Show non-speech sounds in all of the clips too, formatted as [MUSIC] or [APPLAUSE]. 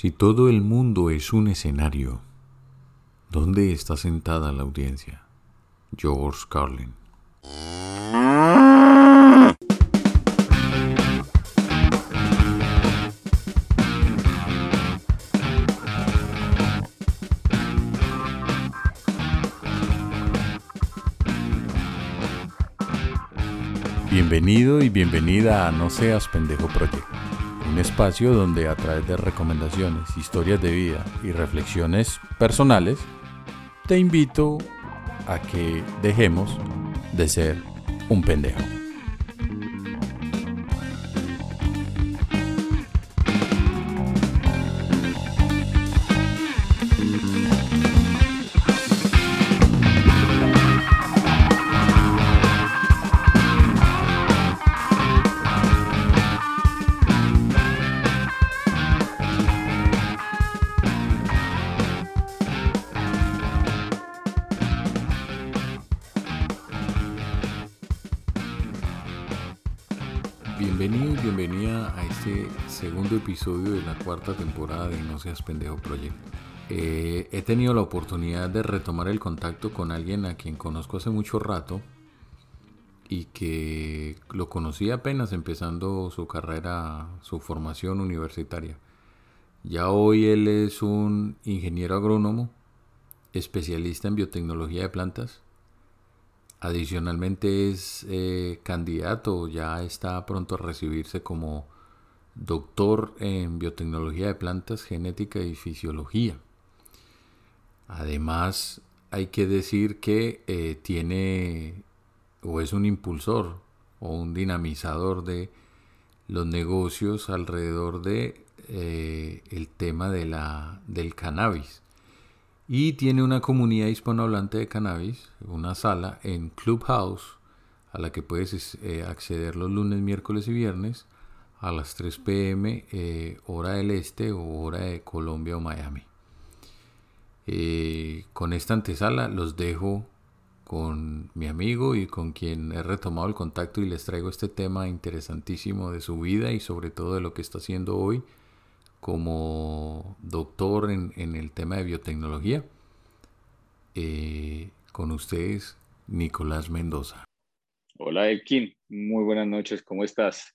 Si todo el mundo es un escenario, ¿dónde está sentada la audiencia? George Carlin. Bienvenido y bienvenida a No Seas Pendejo Project un espacio donde a través de recomendaciones, historias de vida y reflexiones personales, te invito a que dejemos de ser un pendejo. Pendejo Project. Eh, he tenido la oportunidad de retomar el contacto con alguien a quien conozco hace mucho rato y que lo conocí apenas empezando su carrera, su formación universitaria. Ya hoy él es un ingeniero agrónomo, especialista en biotecnología de plantas Adicionalmente es eh, candidato, ya está pronto a recibirse como doctor en biotecnología de plantas, genética y fisiología. Además, hay que decir que eh, tiene o es un impulsor o un dinamizador de los negocios alrededor de eh, el tema de la, del cannabis y tiene una comunidad hispanohablante de cannabis, una sala en Clubhouse a la que puedes eh, acceder los lunes, miércoles y viernes a las 3 pm eh, hora del este o hora de Colombia o Miami. Eh, con esta antesala los dejo con mi amigo y con quien he retomado el contacto y les traigo este tema interesantísimo de su vida y sobre todo de lo que está haciendo hoy como doctor en, el tema de biotecnología. Eh, con ustedes, Nicolás Mendoza. Hola, Elkin. Muy buenas noches. ¿Cómo estás?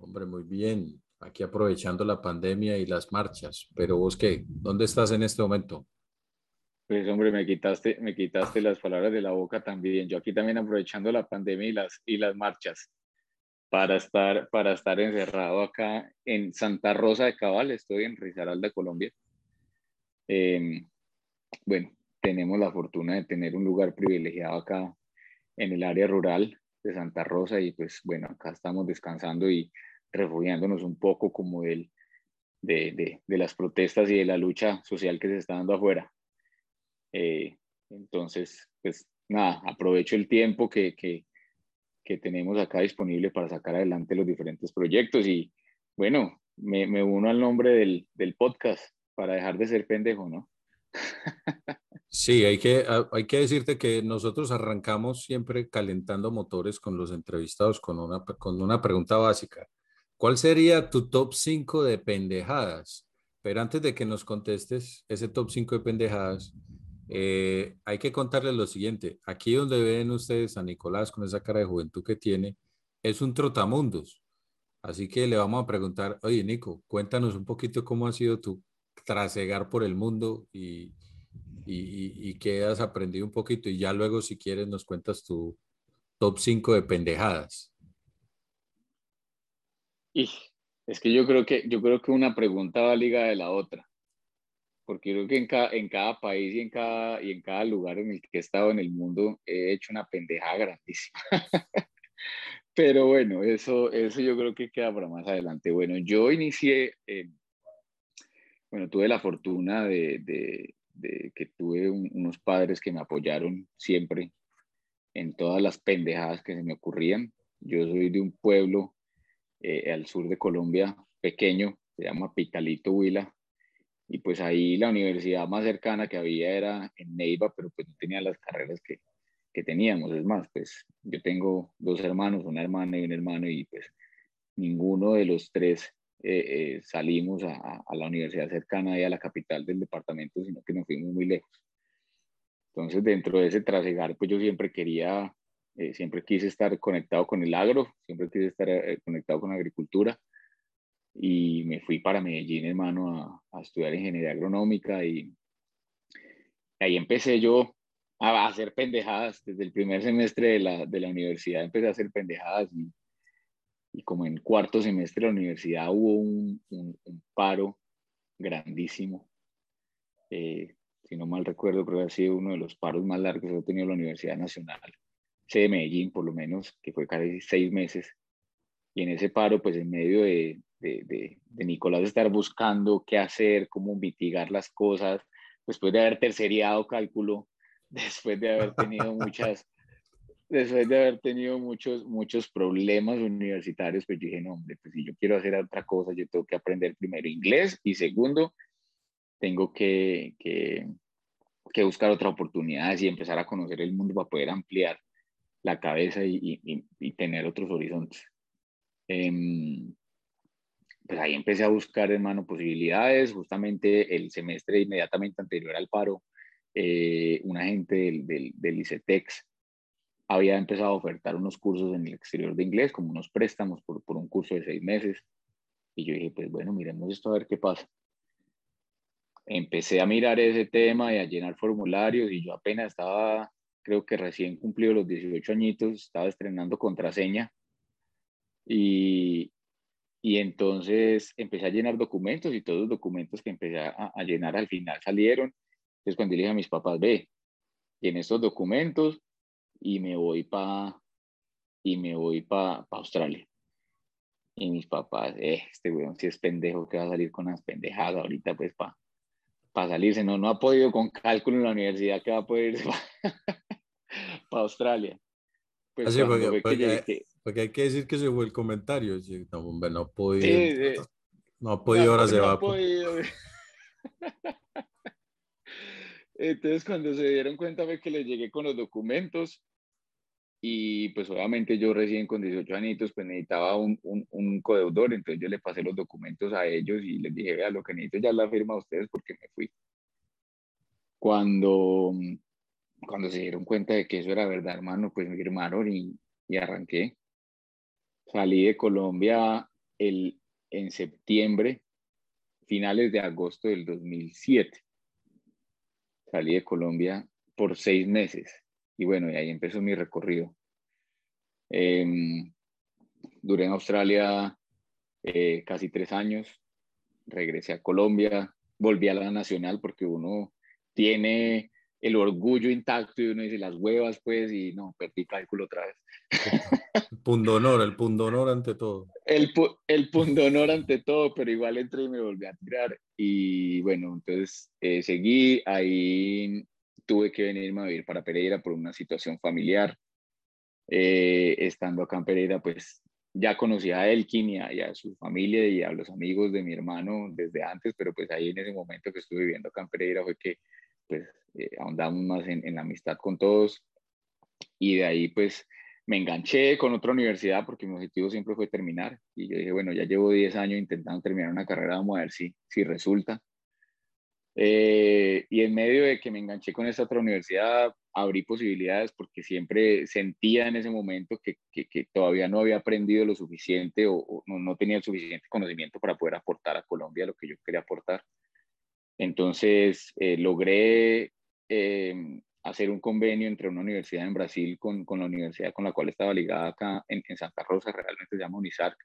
Hombre, muy bien. Aquí aprovechando la pandemia y las marchas. Pero vos qué? ¿Dónde estás en este momento? Pues hombre, me quitaste, me quitaste las palabras de la boca también. Yo aquí también aprovechando la pandemia y las, y las marchas para estar, para estar encerrado acá en Santa Rosa de Cabal, estoy en Risaralda, Colombia. Em, bueno, tenemos la fortuna de tener un lugar privilegiado acá en el área rural de Santa Rosa y pues bueno, acá estamos descansando y refugiándonos un poco como del, de, de, las protestas y de la lucha social que se está dando afuera. Eh, entonces, pues nada, aprovecho el tiempo que, que, que tenemos acá disponible para sacar adelante los diferentes proyectos. Y bueno, me, me uno al nombre del, del, podcast para dejar de ser pendejo, ¿no? [LAUGHS] Sí, hay que, hay que decirte que nosotros arrancamos siempre calentando motores con los entrevistados con una, con una pregunta básica. ¿Cuál sería tu top 5 de pendejadas? Pero antes de que nos contestes ese top 5 de pendejadas, eh, hay que contarles lo siguiente. Aquí donde ven ustedes a Nicolás con esa cara de juventud que tiene, es un trotamundos. Así que le vamos a preguntar, oye Nico, cuéntanos un poquito cómo ha sido tu trasegar por el mundo y, y, qué has aprendido un poquito. Y ya luego, si quieres, nos cuentas tu top 5 de pendejadas. Y es que yo creo que yo creo que una pregunta va ligada de la otra porque creo que en cada, en cada país y en cada, y en cada lugar en el que he estado en el mundo he hecho una pendeja grandísima. [LAUGHS] Pero bueno, eso, eso yo creo que queda para más adelante. Bueno, yo inicié, bueno, tuve la fortuna de, de, de que tuve unos padres que me apoyaron siempre en todas las pendejadas que se me ocurrían. Yo soy de un pueblo eh, al sur de Colombia, pequeño, se llama Picalito Huila, y pues ahí la universidad más cercana que había era en Neiva, pero pues no tenía las carreras que, que teníamos. Es más, pues yo tengo dos hermanos, una hermana y un hermano, y pues ninguno de los tres eh, salimos a, la universidad cercana y a la capital del departamento, sino que nos fuimos muy lejos. Entonces, dentro de ese trasegar, pues yo siempre quería, siempre quise estar conectado con el agro, siempre quise estar conectado con la agricultura y me fui para Medellín, hermano, a, a estudiar ingeniería agronómica y ahí empecé yo a hacer pendejadas. Desde el primer semestre de la, de la universidad empecé a hacer pendejadas y, como en cuarto semestre de la universidad hubo un, un, paro grandísimo. Eh, si no mal recuerdo, creo que ha sido uno de los paros más largos que ha tenido la Universidad Nacional, de Medellín por lo menos, que fue casi seis meses. Y en ese paro, pues en medio de, de, de, Nicolás estar buscando qué hacer, cómo mitigar las cosas, después de haber terceriado cálculo, [LAUGHS] después de haber tenido muchas, [LAUGHS] después de haber tenido muchos, muchos problemas universitarios, pues dije, no, hombre, pues si yo quiero hacer otra cosa, yo tengo que aprender primero inglés y segundo, tengo que, que, que buscar otras oportunidades y empezar a conocer el mundo para poder ampliar la cabeza y, tener otros horizontes. Eh, pues ahí empecé a buscar, hermano, posibilidades. Justamente el semestre inmediatamente anterior al paro, eh, un agente del, del, del, ICETEX había empezado a ofertar unos cursos en el exterior de inglés, como unos préstamos por, por un curso de seis meses. Y yo dije, pues bueno, miremos esto a ver qué pasa. Empecé a mirar ese tema y a llenar formularios y yo apenas estaba, creo que recién cumplido los 18 añitos, estaba estrenando contraseña y, y entonces empecé a llenar documentos y todos los documentos que empecé a, llenar al final salieron. Entonces cuando dije a mis papás, ve, en estos documentos y me voy para y me voy para pa Australia. Y mis papás, eh, este weón si es pendejo que va a salir con las pendejadas ahorita pues para pa salirse. No, no ha podido con cálculo en la universidad que va a poder [LAUGHS] para Australia. Pues Así porque, porque, porque, hay que decir que ese fue el comentario. No, no ha podido. No ha podido, ahora se va. Entonces, cuando se dieron cuenta, fue que les llegué con los documentos y pues obviamente yo recién con 18 añitos pues necesitaba un, un, un codeudor, entonces yo le pasé los documentos a ellos y les dije, vea, lo que necesito ya la firma a ustedes porque me fui. Cuando cuando se dieron cuenta de que eso era verdad, hermano, pues me firmaron y, y arranqué. Salí de Colombia el, en septiembre, finales de agosto del 2007. Salí de Colombia por seis meses y bueno, y ahí empezó mi recorrido. Em, duré en Australia eh, casi tres años, regresé a Colombia, volví a la nacional porque uno tiene el orgullo intacto y uno dice las huevas, pues, y no, perdí cálculo otra vez. Pundonor, el pundonor ante todo. El, el pundonor ante todo, pero igual entré y me volví a tirar. Y bueno, entonces eh, seguí, ahí tuve que venirme a vivir para Pereira por una situación familiar. Eh, estando acá en Pereira, pues ya conocía a Elkin y a, y a, su familia y a los amigos de mi hermano desde antes, pero pues ahí en ese momento que estuve viviendo acá en Pereira fue que pues eh, ahondamos más en, en, la amistad con todos y de ahí pues me enganché con otra universidad porque mi objetivo siempre fue terminar y yo dije, bueno, ya llevo 10 años intentando terminar una carrera, vamos a ver si, si resulta. Eh, y en medio de que me enganché con esta otra universidad, abrí posibilidades porque siempre sentía en ese momento que, que, que todavía no había aprendido lo suficiente o, o no, no, tenía el suficiente conocimiento para poder aportar a Colombia lo que yo quería aportar. Entonces, eh, logré eh, hacer un convenio entre una universidad en Brasil con, con, la universidad con la cual estaba ligada acá en, en Santa Rosa, realmente se llama UNISARC.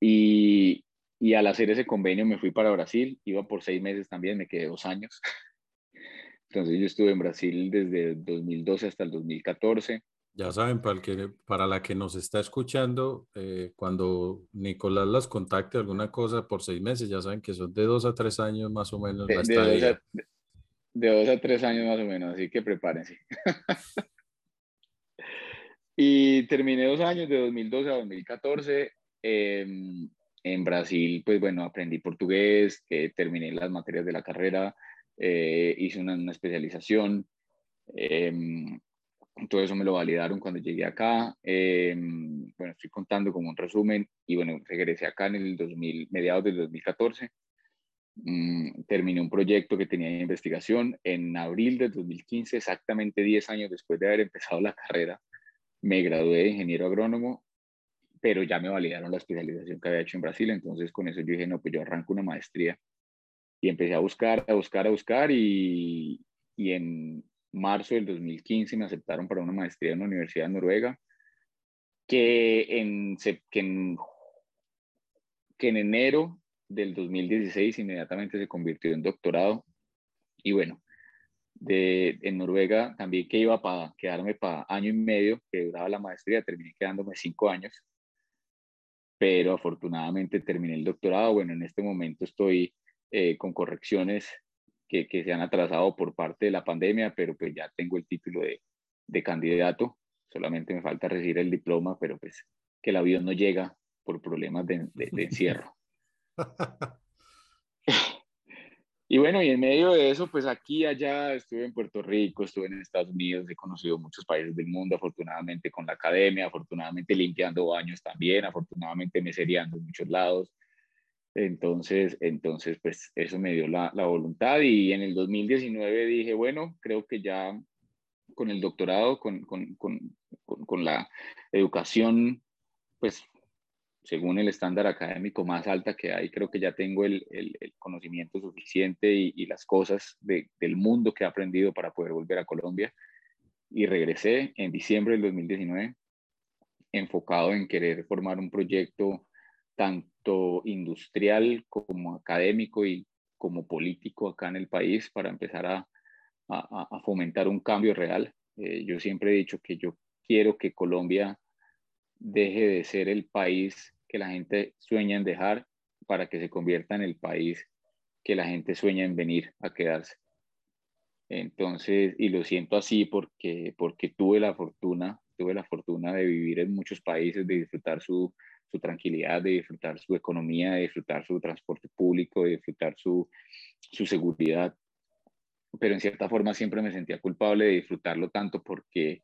Y, y, al hacer ese convenio me fui para Brasil, iba por seis meses también, me quedé dos años. [LAUGHS] Entonces yo estuve en Brasil desde 2012 hasta el 2014. Ya saben, para, el que, para la que nos está escuchando, eh, cuando Nicolás las contacte alguna cosa por seis meses, ya saben que son de dos a tres años más o menos. De, de, dos, a, de dos, a, tres años más o menos, así que prepárense. [LAUGHS] y terminé dos años, de 2012 a 2014. Eh, en Brasil, pues bueno, aprendí portugués, eh, terminé las materias de la carrera, eh, hice una, una especialización. Eh, todo eso me lo validaron cuando llegué acá. Em, bueno, estoy contando como un resumen y bueno, regresé acá en el 2000, mediados del 2014. Mm, terminé un proyecto que tenía de investigación en abril del 2015, exactamente 10 años después de haber [LAUGHS] empezado la carrera. Me gradué de ingeniero agrónomo, pero ya me validaron la especialización que había hecho en Brasil, entonces con eso yo dije, no, pues yo arranco una maestría. Y empecé a buscar, a buscar, a buscar y, y en marzo del 2015 me aceptaron para una maestría en la Universidad de Noruega, que en, que en, que en enero del 2016 inmediatamente se convirtió en doctorado. Y bueno, de, en Noruega también que iba para quedarme para año y medio, que duraba la maestría, terminé quedándome cinco años, pero afortunadamente terminé el doctorado. Bueno, en este momento estoy eh, con correcciones que, que, se han atrasado por parte de la pandemia, pero pues ya tengo el título de, de candidato, solamente me falta recibir el diploma, pero pues que el avión no llega por problemas de, de encierro. [LAUGHS] y bueno, y en medio de eso, pues aquí, allá, estuve en Puerto Rico, estuve en Estados Unidos, he conocido muchos países del mundo, afortunadamente con la academia, afortunadamente limpiando baños también, afortunadamente mesereando en muchos lados. Entonces, entonces, pues eso me dio la, la voluntad y en el 2019 dije, bueno, creo que ya con el doctorado, con, con, con, con la educación, pues según el estándar académico más alta que hay, creo que ya tengo el, el, conocimiento suficiente y, y las cosas de, del mundo que he aprendido para poder volver a Colombia. Y regresé en diciembre del 2019 enfocado en querer formar un proyecto tanto industrial como académico y como político acá en el país para empezar a, a, fomentar un cambio real. Eh, yo siempre he dicho que yo quiero que Colombia deje de ser el país que la gente sueña en dejar para que se convierta en el país que la gente sueña en venir a quedarse. Entonces, y lo siento así porque, porque tuve la fortuna, tuve la fortuna de vivir en muchos países, de disfrutar su, su tranquilidad, de disfrutar su economía, de disfrutar su transporte público, de disfrutar su, su seguridad. Pero en cierta forma siempre me sentía culpable de disfrutarlo tanto porque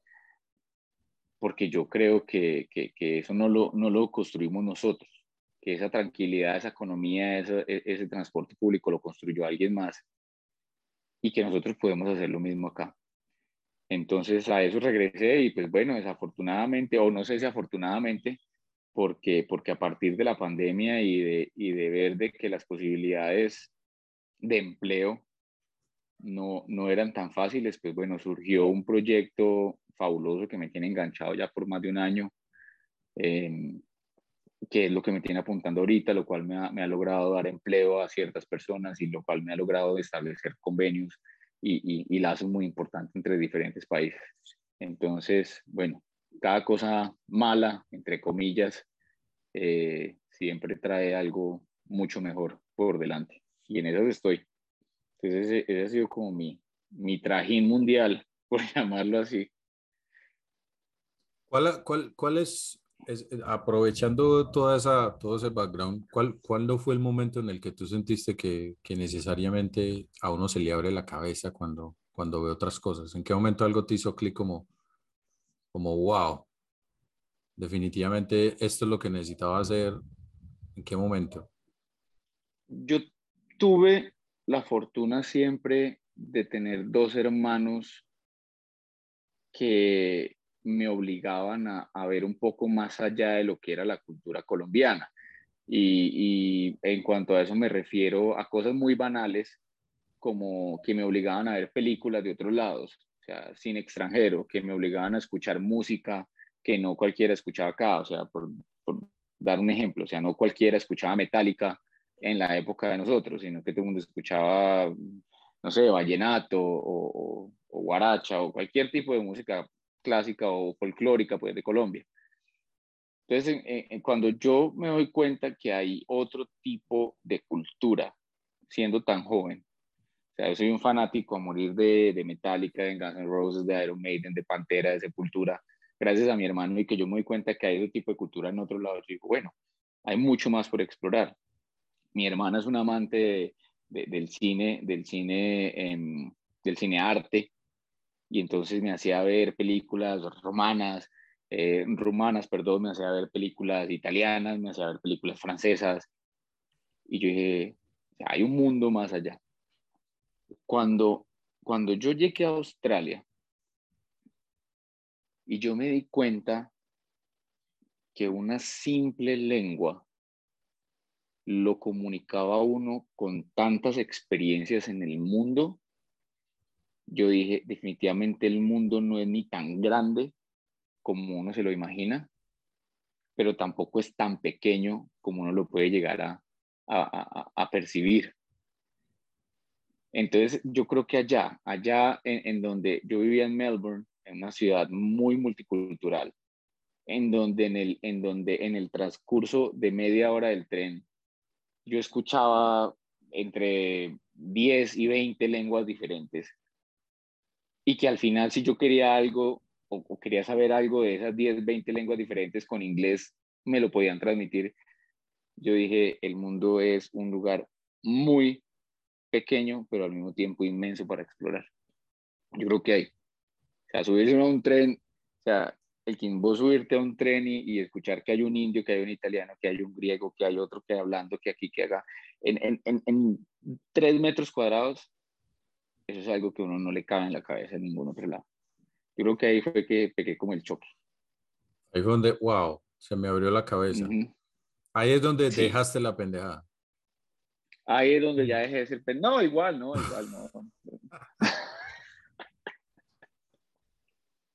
porque yo creo que, que, que eso no lo, no lo construimos nosotros, que esa tranquilidad, esa economía, ese, ese transporte público lo construyó alguien más y que nosotros podemos hacer lo mismo acá. Entonces a eso regresé y pues bueno, desafortunadamente, o no sé si afortunadamente, porque, porque a partir de la pandemia y de, y de ver de que las posibilidades de empleo no, no eran tan fáciles, pues bueno, surgió un proyecto fabuloso que me tiene enganchado ya por más de un año, em, que es lo que me tiene apuntando ahorita, lo cual me ha, me ha, logrado dar empleo a ciertas personas y lo cual me ha logrado establecer convenios y, y, y lazos muy importantes entre diferentes países. Entonces, bueno, cada cosa mala, entre comillas, eh, siempre trae algo mucho mejor por delante. Y en eso estoy. Entonces, ese, ese ha sido como mi, mi trajín mundial, [LAUGHS] por llamarlo así. ¿Cuál, cuál, cuál es, es, aprovechando toda esa, todo ese background, ¿cuál, ¿cuándo fue el momento en el que tú sentiste que, que necesariamente a uno se le abre la cabeza cuando, cuando ve otras cosas? ¿En qué momento algo te hizo clic como, como, wow, definitivamente esto es lo que necesitaba hacer? ¿En qué momento? Yo tuve la fortuna siempre de tener dos hermanos que me obligaban a, ver un poco más allá de lo que era la cultura colombiana. Y, en cuanto a eso me refiero a cosas muy banales, como que me obligaban a ver películas de otros lados, sea, cine extranjero, que me obligaban a escuchar música que no cualquiera escuchaba acá, o sea, por, dar un ejemplo, o sea, no cualquiera escuchaba Metallica en la época de nosotros, sino que todo el mundo escuchaba, no sé, vallenato o, o, o guaracha o cualquier tipo de música clásica o folclórica pues, de Colombia. Entonces, cuando yo me doy cuenta que hay otro tipo de cultura, siendo tan joven, sea, yo soy un fanático a morir de, de Metallica, de Guns N' Roses, de Iron Maiden, de Pantera, de Sepultura, gracias a mi hermano y que yo me doy cuenta que hay otro tipo de cultura en otro lado, yo digo, bueno, hay mucho más por explorar. Mi hermana es una amante de, de, del cine, del cine, del cine arte, y entonces me hacía ver películas romanas, eh, rumanas, perdón, me hacía ver películas italianas, me hacía ver películas francesas. Y yo dije, hay un mundo más allá. Cuando, cuando yo llegué a Australia y yo me di cuenta que una simple lengua lo comunicaba uno con tantas experiencias en el mundo, yo dije, definitivamente el mundo no es ni tan grande como uno se lo imagina, pero tampoco es tan pequeño como uno lo puede llegar a, a, percibir. Entonces, yo creo que allá, allá en, donde yo vivía en Melbourne, en una ciudad muy multicultural, en donde en el, en donde en el transcurso de media hora del tren, yo escuchaba entre 10 y 20 lenguas diferentes. Y que al final, si yo quería algo, o, quería saber algo de esas 10, 20 lenguas diferentes con inglés, me lo podían transmitir. Yo dije, el mundo es un lugar muy pequeño, pero al mismo tiempo inmenso para explorar. Yo creo que hay. O sea, subirse a un tren, o sea, el que vos subirte a un tren y, escuchar que hay un indio, que hay un italiano, que hay un griego, que hay otro que hablando, que aquí, que haga, en, en, en, tres metros cuadrados, eso es algo que uno no le cabe en la cabeza en ningún otro lado. Yo creo que ahí fue que pegué como el choque. Ahí fue donde, wow, se me abrió la cabeza. Ahí es donde dejaste la pendejada. Ahí es donde ya dejé de ser pendejada. No, igual, no, igual, no.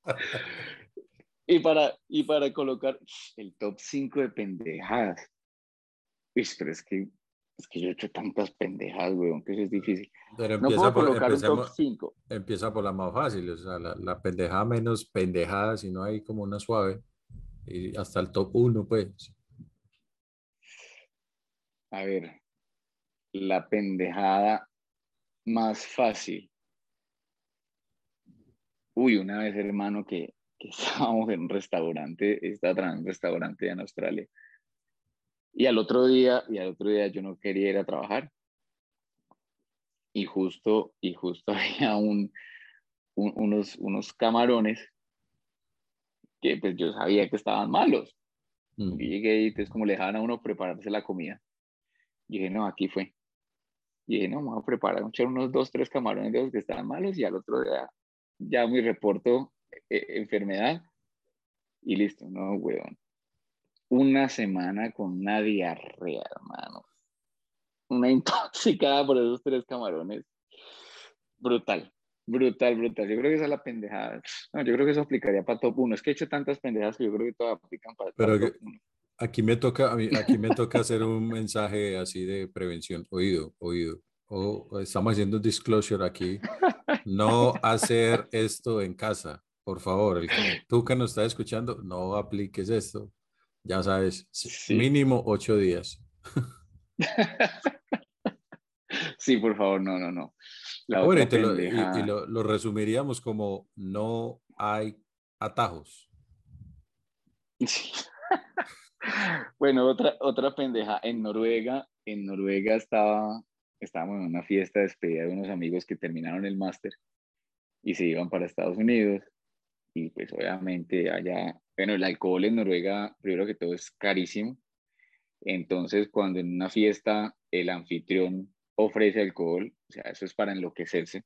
[LAUGHS] y, para, y para colocar el top 5 de pendejadas. Uy, pero es que es que yo he hecho tantas pendejadas, weón, que eso es difícil. Pero no puedo por, colocar un top 5. Empieza por la más fácil, o sea, la, la, pendejada menos pendejada, si no hay como una suave. Y hasta el top 1, pues. A ver, la pendejada más fácil. Uy, una vez, hermano, que, que [LAUGHS] estábamos en un restaurante, estaba en un restaurante en Australia y al otro día, y al otro día yo no quería ir a trabajar. Y justo, y justo [LAUGHS] había un, unos, unos camarones que pues yo sabía que estaban malos. Mm. Y llegué y entonces como le dejaban a uno prepararse la comida. Y dije, no, aquí fue. Y dije, no, vamos a preparar, echar unos dos, tres camarones de los que estaban malos y al otro día ya mi reporto eh, enfermedad y listo, no, weón una semana con una diarrea, hermano. Una [LAUGHS] intoxicada por esos tres camarones. Brutal, brutal, brutal. Yo creo que esa es la pendejada. No, yo creo que eso aplicaría para top 1. Es que he hecho tantas pendejadas que yo creo que todas aplican para, Pero top 1. Aquí me toca, aquí me toca hacer [LAUGHS] un mensaje así de prevención. Oído, oído. O estamos haciendo un disclosure aquí. No [LAUGHS] hacer esto en casa. Por favor, el, tú que nos estás escuchando, no apliques esto ya sabes, mínimo ocho días. [LAUGHS] sí, por favor, no, no, no. bueno, y, lo, resumiríamos como no hay atajos. Bueno, otra, otra pendeja. En Noruega, en Noruega estaba, estábamos en una fiesta de despedida de unos amigos que terminaron el máster y se iban para Estados Unidos. Y pues obviamente allá bueno, el alcohol en Noruega, primero que todo, es carísimo. Entonces, cuando en una fiesta el anfitrión ofrece alcohol, o sea, eso es para enloquecerse,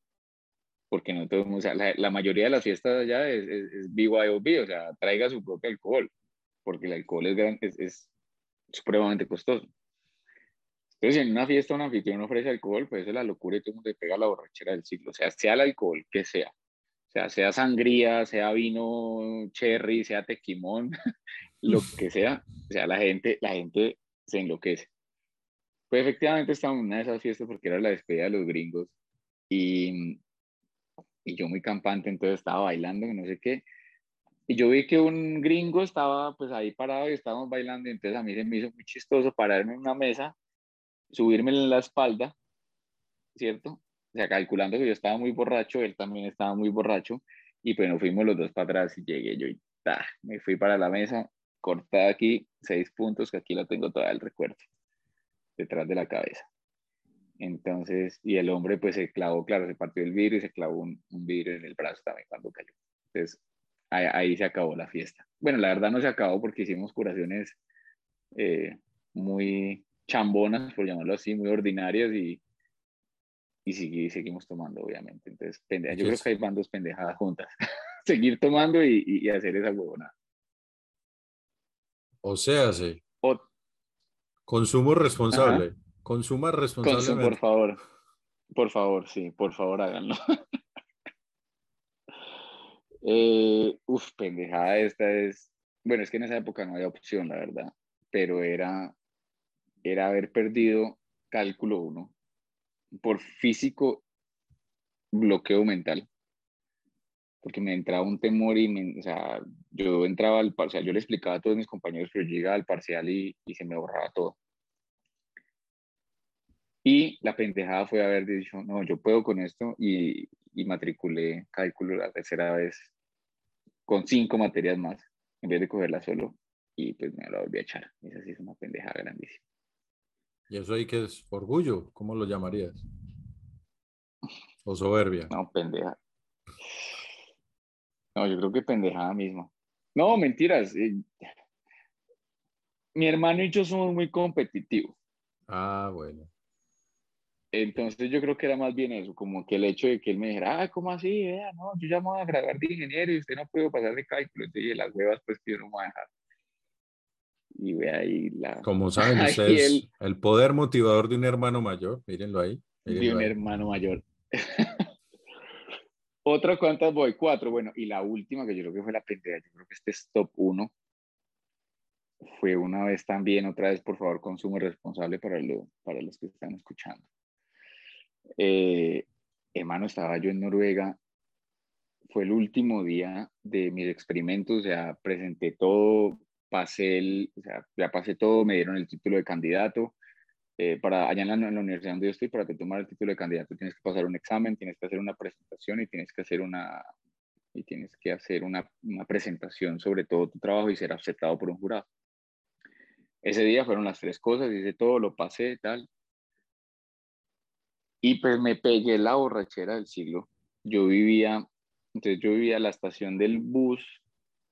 porque no todo, o sea, la, mayoría de las fiestas allá es, es, BYOB, o sea, traiga su propio alcohol, porque el alcohol es, es, es supremamente costoso. Entonces, en una fiesta un anfitrión ofrece alcohol, pues es la locura y todo el mundo pega la borrachera del siglo, o sea, sea el alcohol que sea. O sea, sea sangría, sea vino cherry, sea tequimón, [LAUGHS] lo que sea. O sea, la gente, la gente se enloquece. Pues efectivamente estaba en una de esas fiestas porque era la despedida de los gringos y, y yo muy campante, entonces estaba bailando, no sé qué. Y yo vi que un gringo estaba pues ahí parado y estábamos bailando y entonces a mí se me hizo muy chistoso pararme en una mesa, subirme en la espalda, ¿cierto? o sea, calculando que yo estaba muy borracho, él también estaba muy borracho, y pues nos fuimos los dos para atrás y llegué yo y ta, me fui para la mesa, corté aquí seis puntos, que aquí lo tengo todavía el recuerdo, detrás de la cabeza. Entonces, y el hombre pues se clavó, claro, se partió el vidrio y se clavó un, vidrio en el brazo también cuando cayó. Entonces, ahí, se acabó la fiesta. Bueno, la verdad no se acabó porque hicimos curaciones eh, muy chambonas, por llamarlo así, muy ordinarias y, y, seguimos tomando, obviamente. Entonces, yo creo que hay van dos pendejadas juntas. [LAUGHS] Seguir tomando y, hacer esa huevona. O sea, sí. Consumo responsable. Consuma responsablemente. por favor. Por favor, sí, por favor háganlo. [LAUGHS] eh, uf, pendejada esta es. Bueno, es que en esa época no había opción, la verdad. Pero era, era haber perdido cálculo 1 por físico bloqueo mental. Porque me entraba un temor y me, o sea, yo entraba al parcial, yo le explicaba a todos mis compañeros, pero yo llegaba al parcial y, y se me borraba todo. Y la pendejada fue haber dicho, no, yo puedo con esto y, y matriculé cálculo la tercera vez con cinco materias más, en vez de cogerla solo y pues me la volví a echar. Esa sí es una pendejada grandísima. ¿Y eso ahí qué es? ¿Orgullo? ¿Cómo lo llamarías? ¿O soberbia? No, pendeja. No, yo creo que pendejada mismo. No, mentiras. Eh, mi hermano y yo somos muy competitivos. Ah, bueno. Entonces yo creo que era más bien eso, como que el hecho de que él me dijera, ah, ¿cómo así? no, yo ya me voy a graduar de ingeniero y usted no puede pasar de cálculo. Entonces, las huevas, pues que yo no me voy a dejar. Y ve ahí la... Como [LAUGHS] saben ustedes, el, poder motivador de un hermano mayor, mírenlo ahí. de un hermano mayor. [LAUGHS] Otra, ¿cuántas voy? Cuatro. Bueno, y la última, que yo creo que fue la pendeja, yo creo que este es top uno. Fue una vez también, otra vez, por favor, consumo responsable para, lo, para los que están escuchando eh, hermano, estaba yo en Noruega, fue el último día de mis experimentos, o sea, presenté todo, pasé ya pasé todo, me dieron el título de candidato. Eh, para allá en la, universidad donde yo estoy, para tomar el título de candidato tienes que pasar un examen, tienes que hacer una presentación y tienes que hacer una y tienes que hacer una, una presentación sobre todo tu trabajo y ser aceptado por un jurado. Ese día fueron las tres cosas, hice todo, lo pasé, tal. Y pues me pegué la borrachera del siglo. Yo vivía, entonces yo vivía la estación del bus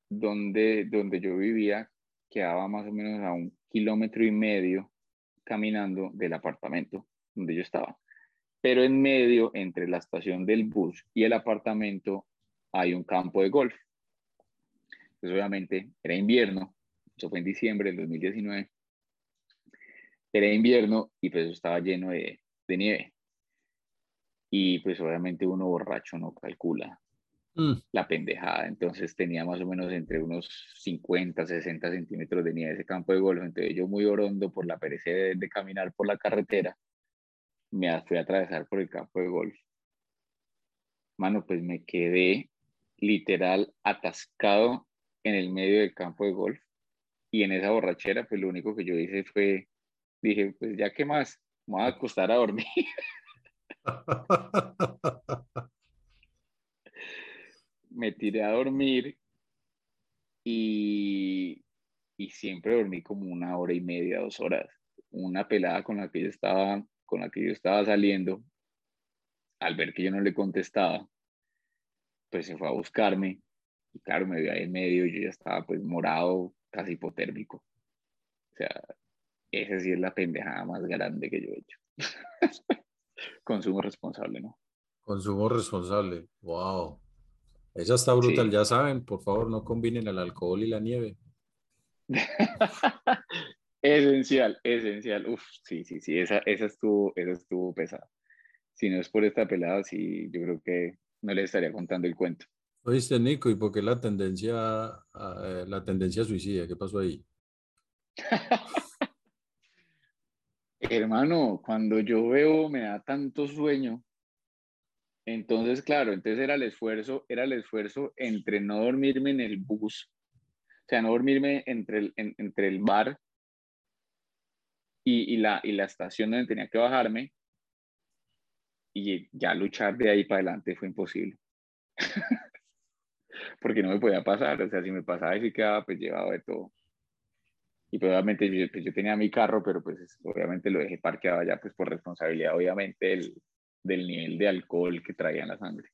donde, donde yo vivía, quedaba más o menos a un kilómetro y medio caminando del apartamento donde yo estaba. Pero en medio, entre la estación del bus y el apartamento, hay un campo de golf. Pues obviamente era invierno, eso fue en diciembre del 2019. Era invierno y pues estaba lleno de, de nieve y pues obviamente uno borracho no calcula mm. la pendejada, entonces tenía más o menos entre unos 50, 60 centímetros de nieve ese campo de golf, entonces yo muy orondo por la pereza de, caminar por la carretera, me fui a atravesar por el campo de golf. Mano, pues me quedé literal atascado en el medio del campo de golf y en esa borrachera, pues lo único que yo hice fue, dije, pues ya qué más, me voy a acostar a dormir. [LAUGHS] me tiré a dormir y, y, siempre dormí como una hora y media, dos horas. Una pelada con la que yo estaba, con la que yo estaba saliendo, al ver que yo no le contestaba, pues se fue a buscarme y claro, me vio ahí en medio y yo ya estaba pues morado, casi hipotérmico. O sea, esa sí es la pendejada más grande que yo he hecho. [LAUGHS] Consumo responsable, ¿no? Consumo responsable, wow. Esa está brutal, ya saben, por favor no combinen el alcohol y la nieve. [LAUGHS] esencial, esencial. Uf, sí, sí, sí, esa, esa, estuvo, esa estuvo pesada. Si no es por esta pelada, sí, yo creo que no le estaría contando el cuento. Oíste, Nico, ¿y por qué la tendencia, eh, la tendencia suicida? ¿Qué pasó ahí? [LAUGHS] Hermano, cuando yo veo me da tanto sueño. Entonces, claro, entonces era el esfuerzo, era el esfuerzo entre no dormirme en el bus, o sea, no dormirme entre el, entre el bar y, la, y la estación donde tenía que bajarme y ya luchar de ahí para adelante fue imposible. [LAUGHS] Porque no me podía pasar, o sea, si me pasaba y si quedaba pues llevado de todo. Y pues, obviamente yo, pues, yo, tenía mi carro, pero pues obviamente lo dejé parqueado allá pues por responsabilidad obviamente del, del nivel de alcohol que traía en la sangre.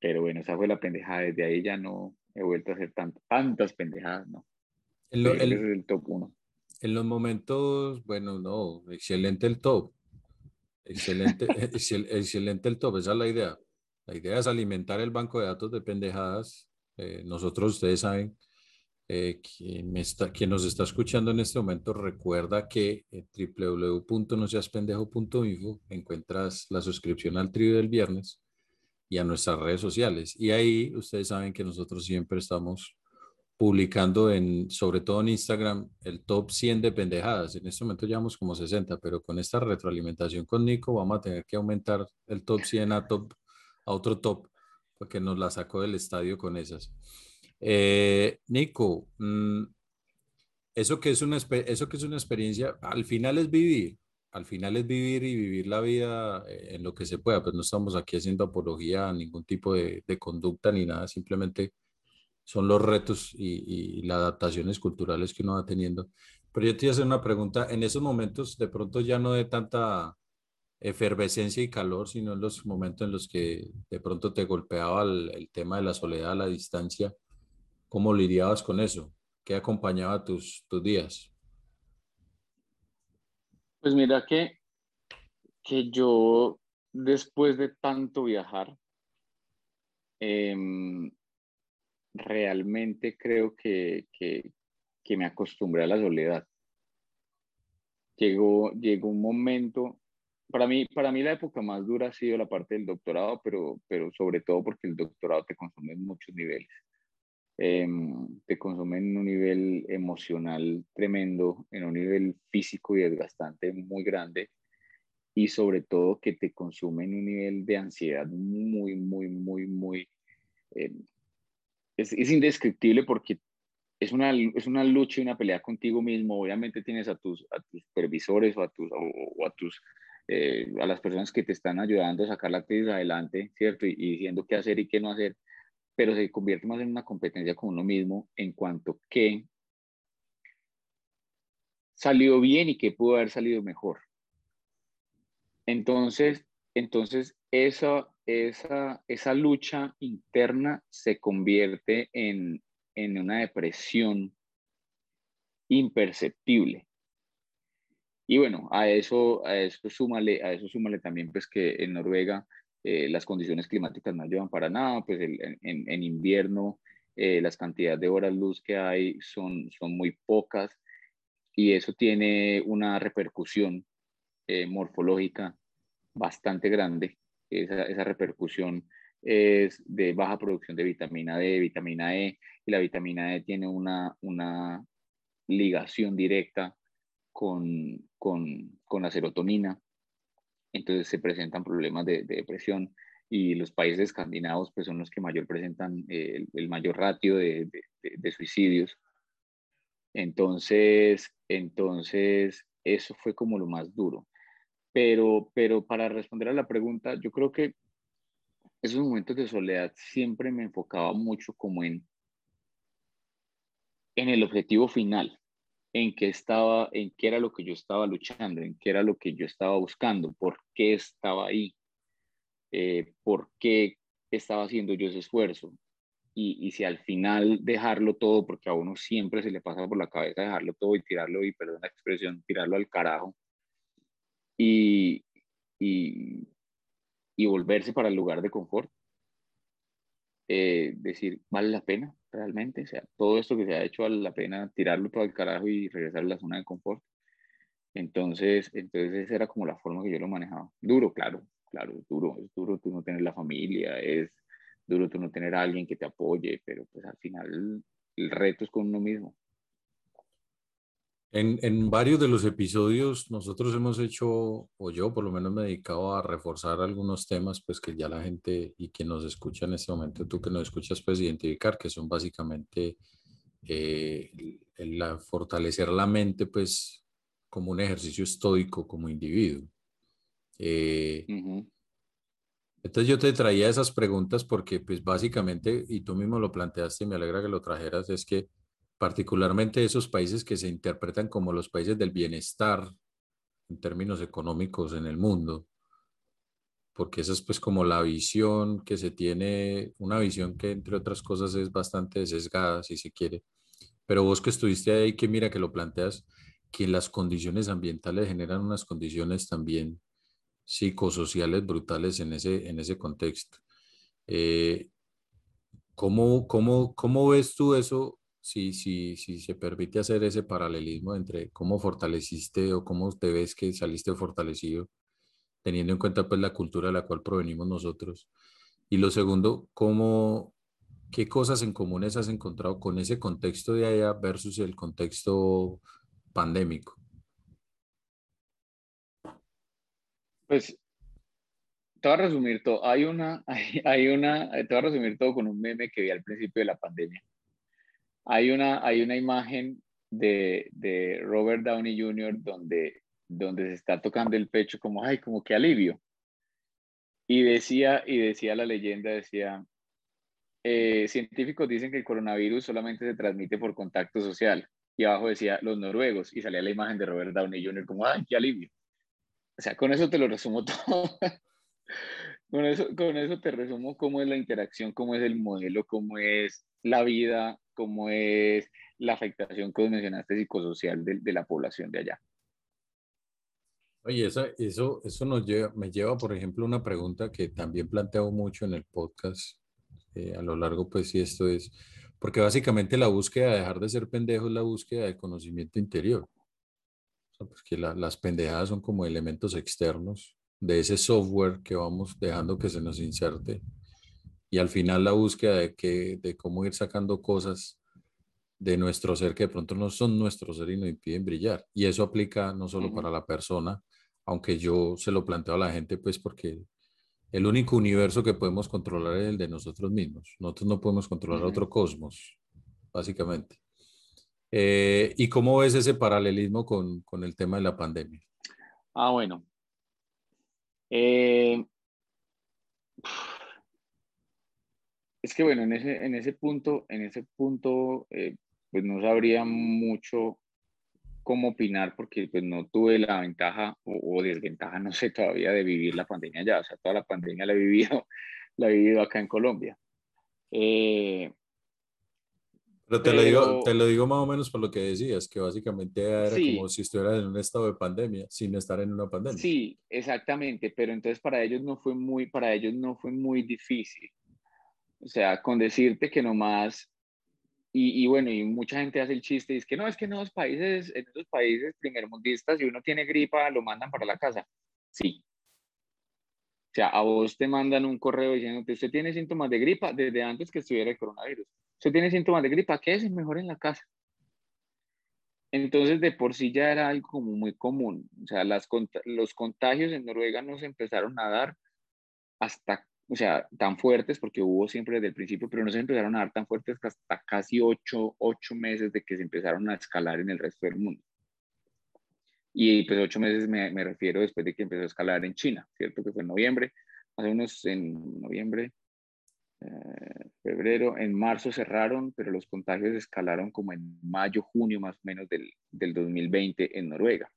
Pero bueno, esa fue la pendejada. Desde ahí ya no he vuelto a hacer tantas pendejadas, ¿no? El, el, es el top uno. En los momentos, bueno, no, excelente el top. Excelente, [LAUGHS] excelente el top, esa es la idea. La idea es alimentar el banco de datos de pendejadas. Eh, nosotros, ustedes saben, eh, quien, está, quien nos está escuchando en este momento, recuerda que en www.noseaspendejo.info encuentras la suscripción al trío del viernes y a nuestras redes sociales. Y ahí ustedes saben que nosotros siempre estamos publicando en, sobre todo en Instagram, el top 100 de pendejadas. En este momento llevamos como 60, pero con esta retroalimentación con Nico vamos a tener que aumentar el top 100 a, top, a otro top, porque nos la sacó del estadio con esas. Eh, Nico, mm, eso que, es una, eso que es una experiencia, al final es vivir, al final es vivir y vivir la vida eh, en lo que se pueda, pues no estamos aquí haciendo apología a ningún tipo de, de conducta ni nada, simplemente son los retos y, y, las adaptaciones culturales que uno va teniendo. Pero yo te voy a hacer una pregunta, en esos momentos de pronto ya no de tanta efervescencia y calor, sino en los momentos en los que de pronto te golpeaba el, el tema de la soledad, la distancia, ¿cómo lidiabas con eso? ¿Qué acompañaba tus, tus días? Pues mira que, que yo después de tanto viajar, em, realmente creo que, que, que, me acostumbré a la soledad. Llegó, llegó un momento, para mí, para mí la época más dura ha sido la parte del doctorado, pero, pero sobre todo porque el doctorado te consume en muchos niveles. Em, te consume en un nivel emocional tremendo, en un nivel físico y desgastante muy grande y sobre todo que te consume en un nivel de ansiedad muy, muy, muy, muy... Eh, es, es, indescriptible porque es una, es una lucha y una pelea contigo mismo. Obviamente tienes a tus, a tus supervisores o a, tus, o, a, tus, eh, a las personas que te están ayudando a sacar la tesis adelante, ¿cierto? Y, y diciendo qué hacer y qué no hacer pero se convierte más en una competencia con uno mismo en cuanto que salió bien y que pudo haber salido mejor. Entonces, entonces esa, esa, esa lucha interna se convierte en, en una depresión imperceptible. Y bueno, a eso, a eso súmale, a eso súmale también pues que en Noruega eh, las condiciones climáticas no ayudan para nada, pues en, en, invierno eh, las cantidades de horas luz que hay son, son muy pocas y eso tiene una repercusión eh, morfológica bastante grande. Esa, esa, repercusión es de baja producción de vitamina D, vitamina E, y la vitamina E tiene una, una ligación directa con, con, con la serotonina entonces se presentan problemas de, depresión y los países escandinavos pues son los que mayor presentan eh, el, mayor ratio de, de, suicidios. Entonces, entonces, eso fue como lo más duro. Pero, pero para responder a la pregunta, yo creo que esos momentos de soledad siempre me enfocaba mucho como en, en el objetivo final en qué estaba, en qué era lo que yo estaba luchando, en qué era lo que yo estaba buscando, por qué estaba ahí, eh, por qué estaba haciendo yo ese esfuerzo. Y, y, si al final dejarlo todo, porque a uno siempre se le pasa por la cabeza dejarlo todo y tirarlo, y perdón la expresión, tirarlo al carajo, y, y, y volverse para el lugar de confort, eh, decir, ¿vale la pena realmente? O sea, todo esto que se ha hecho vale la pena tirarlo todo al carajo y regresar a la zona de confort. Entonces, entonces esa era como la forma que yo lo manejaba. Duro, claro, claro, es duro, es duro tú no tener la familia, es duro tú no tener a alguien que te apoye, pero pues al final el reto es con uno mismo. En, en, varios de los episodios nosotros hemos hecho, o yo por lo menos me he dedicado a reforzar algunos temas, pues que ya la gente y quien nos escucha en este momento, tú que nos escuchas, pues identificar que son básicamente eh, la, fortalecer la mente, pues como un ejercicio estoico como individuo. Eh, entonces yo te traía esas preguntas porque pues básicamente, y tú mismo lo planteaste y me alegra que lo trajeras, es que particularmente esos países que se interpretan como los países del bienestar en términos económicos en el mundo, porque esa es pues como la visión que se tiene, una visión que entre otras cosas es bastante sesgada, si se quiere. Pero vos que estuviste ahí, que mira que lo planteas, que las condiciones ambientales generan unas condiciones también psicosociales brutales en ese, en ese contexto. Eh, ¿cómo, cómo, cómo ves tú eso si, si, si se permite hacer ese paralelismo entre cómo fortaleciste o cómo te ves que saliste fortalecido, teniendo en cuenta pues la cultura de la cual provenimos nosotros? Y lo segundo, ¿cómo, ¿qué cosas en comunes has encontrado con ese contexto de allá versus el contexto pandémico? Pues te voy a resumir todo. Hay una, [LAUGHS] hay, una, te voy a resumir todo con un meme que vi al principio de la pandemia. Hay una, hay una imagen de, de Robert Downey Jr. donde, donde se está tocando el pecho como, ay, como que alivio. Y decía, y decía la leyenda, decía, eh, científicos dicen que el coronavirus solamente se transmite por contacto social. Y abajo decía, los noruegos, y salía la imagen de Robert Downey Jr. como, ay, qué alivio. O sea, con eso te lo resumo [LAUGHS] todo. con, eso, con eso te resumo cómo es la interacción, cómo es el modelo, cómo es la vida, cómo es la afectación que mencionaste psicosocial de, de la población de allá. Oye, eso, eso, eso nos lleva, me lleva, por ejemplo, una pregunta que también planteo mucho en el podcast eh, a lo largo, pues si esto es, porque básicamente la búsqueda de dejar de ser pendejo es la búsqueda de conocimiento interior porque pues, las pendejadas son como elementos externos de ese software que vamos dejando que se nos inserte. Y al final la búsqueda de, que, de cómo ir sacando cosas de nuestro ser que de pronto no son nuestro ser y nos impiden brillar. Y eso aplica no solo para la persona, aunque yo se lo planteo a la gente, pues porque el único universo que podemos controlar es el de nosotros mismos. Nosotros no podemos controlar otro cosmos, básicamente. Eh, ¿Y cómo ves ese paralelismo con, con, el tema de la pandemia? Ah, bueno. Eh, es que bueno, en ese, en ese punto, en ese punto, eh, pues no sabría mucho cómo opinar porque pues no tuve la ventaja o, desventaja, no sé todavía, de vivir la pandemia ya. O sea, toda la pandemia la he vivido, [LAUGHS] la he vivido acá en Colombia. Eh, pero te, Lo digo, te lo digo más o menos por lo que decías, que básicamente era como si estuvieras en un estado de pandemia, sin estar en una pandemia. Sí, exactamente, pero entonces para ellos no fue muy, para ellos no fue muy difícil. O sea, con decirte que nomás, y, y bueno, y mucha gente hace el chiste, y es que no, es que en esos países, en esos países primermundistas, si uno tiene gripa, lo mandan para la casa. Sí, o sea, a vos te mandan un correo diciendo que usted tiene síntomas de gripa desde antes que estuviera el coronavirus. Usted tiene síntomas de gripa, ¿qué es mejor en la casa? Entonces, de por sí ya era algo como muy común. O sea, las, los contagios en Noruega no se empezaron a dar hasta, o sea, tan fuertes, porque hubo siempre desde el principio, pero no se empezaron a dar tan fuertes hasta casi ocho, ocho meses de que se empezaron a escalar en el resto del mundo. Y pues ocho meses me, me, refiero después de que empezó a escalar en China, ¿cierto? Que fue en noviembre, hace unos en noviembre, eh, febrero, en marzo cerraron, pero los contagios escalaron como en mayo, junio más o menos del, del 2020 en Noruega.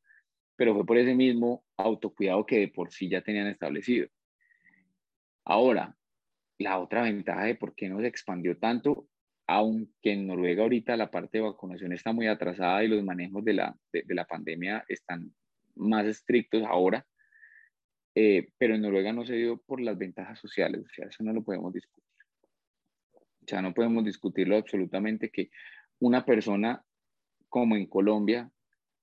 Pero fue por ese mismo autocuidado que de por sí ya tenían establecido. Ahora, la otra ventaja de por qué no se expandió tanto aunque en Noruega ahorita la parte de vacunación está muy atrasada y los manejos de la, de, la pandemia están más estrictos ahora, eh, pero en Noruega no se dio por las ventajas sociales, o sea, eso no lo podemos discutir. O sea, no podemos discutirlo absolutamente que una persona como en Colombia,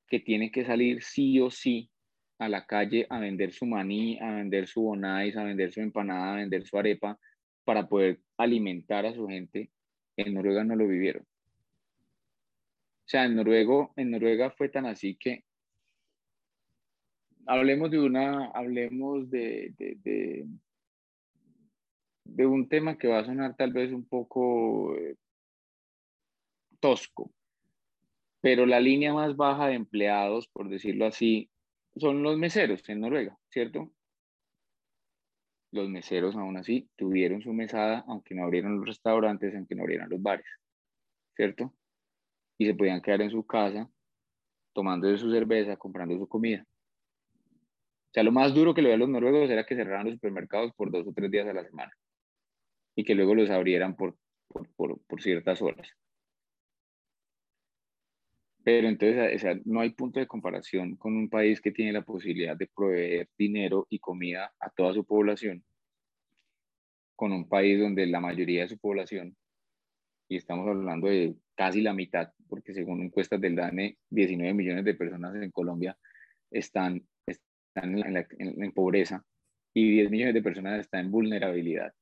que tiene que salir sí o sí a la calle a vender su maní, a vender su bonais, a vender su empanada, a vender su arepa, para poder alimentar a su gente, en Noruega no lo vivieron. O sea, en, Noruego, en Noruega fue tan así que hablemos de una, hablemos de, de, de, un tema que va a sonar tal vez un poco eh, tosco, pero la línea más baja de empleados, por decirlo así, son los meseros en Noruega, ¿cierto? los meseros aún así tuvieron su mesada, aunque no abrieron los restaurantes, aunque no abrieran los bares, ¿cierto? y se podían quedar en su casa tomando su cerveza, comprando su comida. O sea, lo más duro que lo veían los noruegos era que cerraran los supermercados por dos o tres días a la semana y que luego los abrieran por, por, por, ciertas horas. Pero entonces, o sea, no hay punto de comparación con un país que tiene la posibilidad de proveer dinero y comida a toda su población, con un país donde la mayoría de su población, y estamos hablando de casi la mitad, porque según encuestas del DANE, 19 millones de personas en Colombia están en, pobreza y 10 millones de personas están en vulnerabilidad.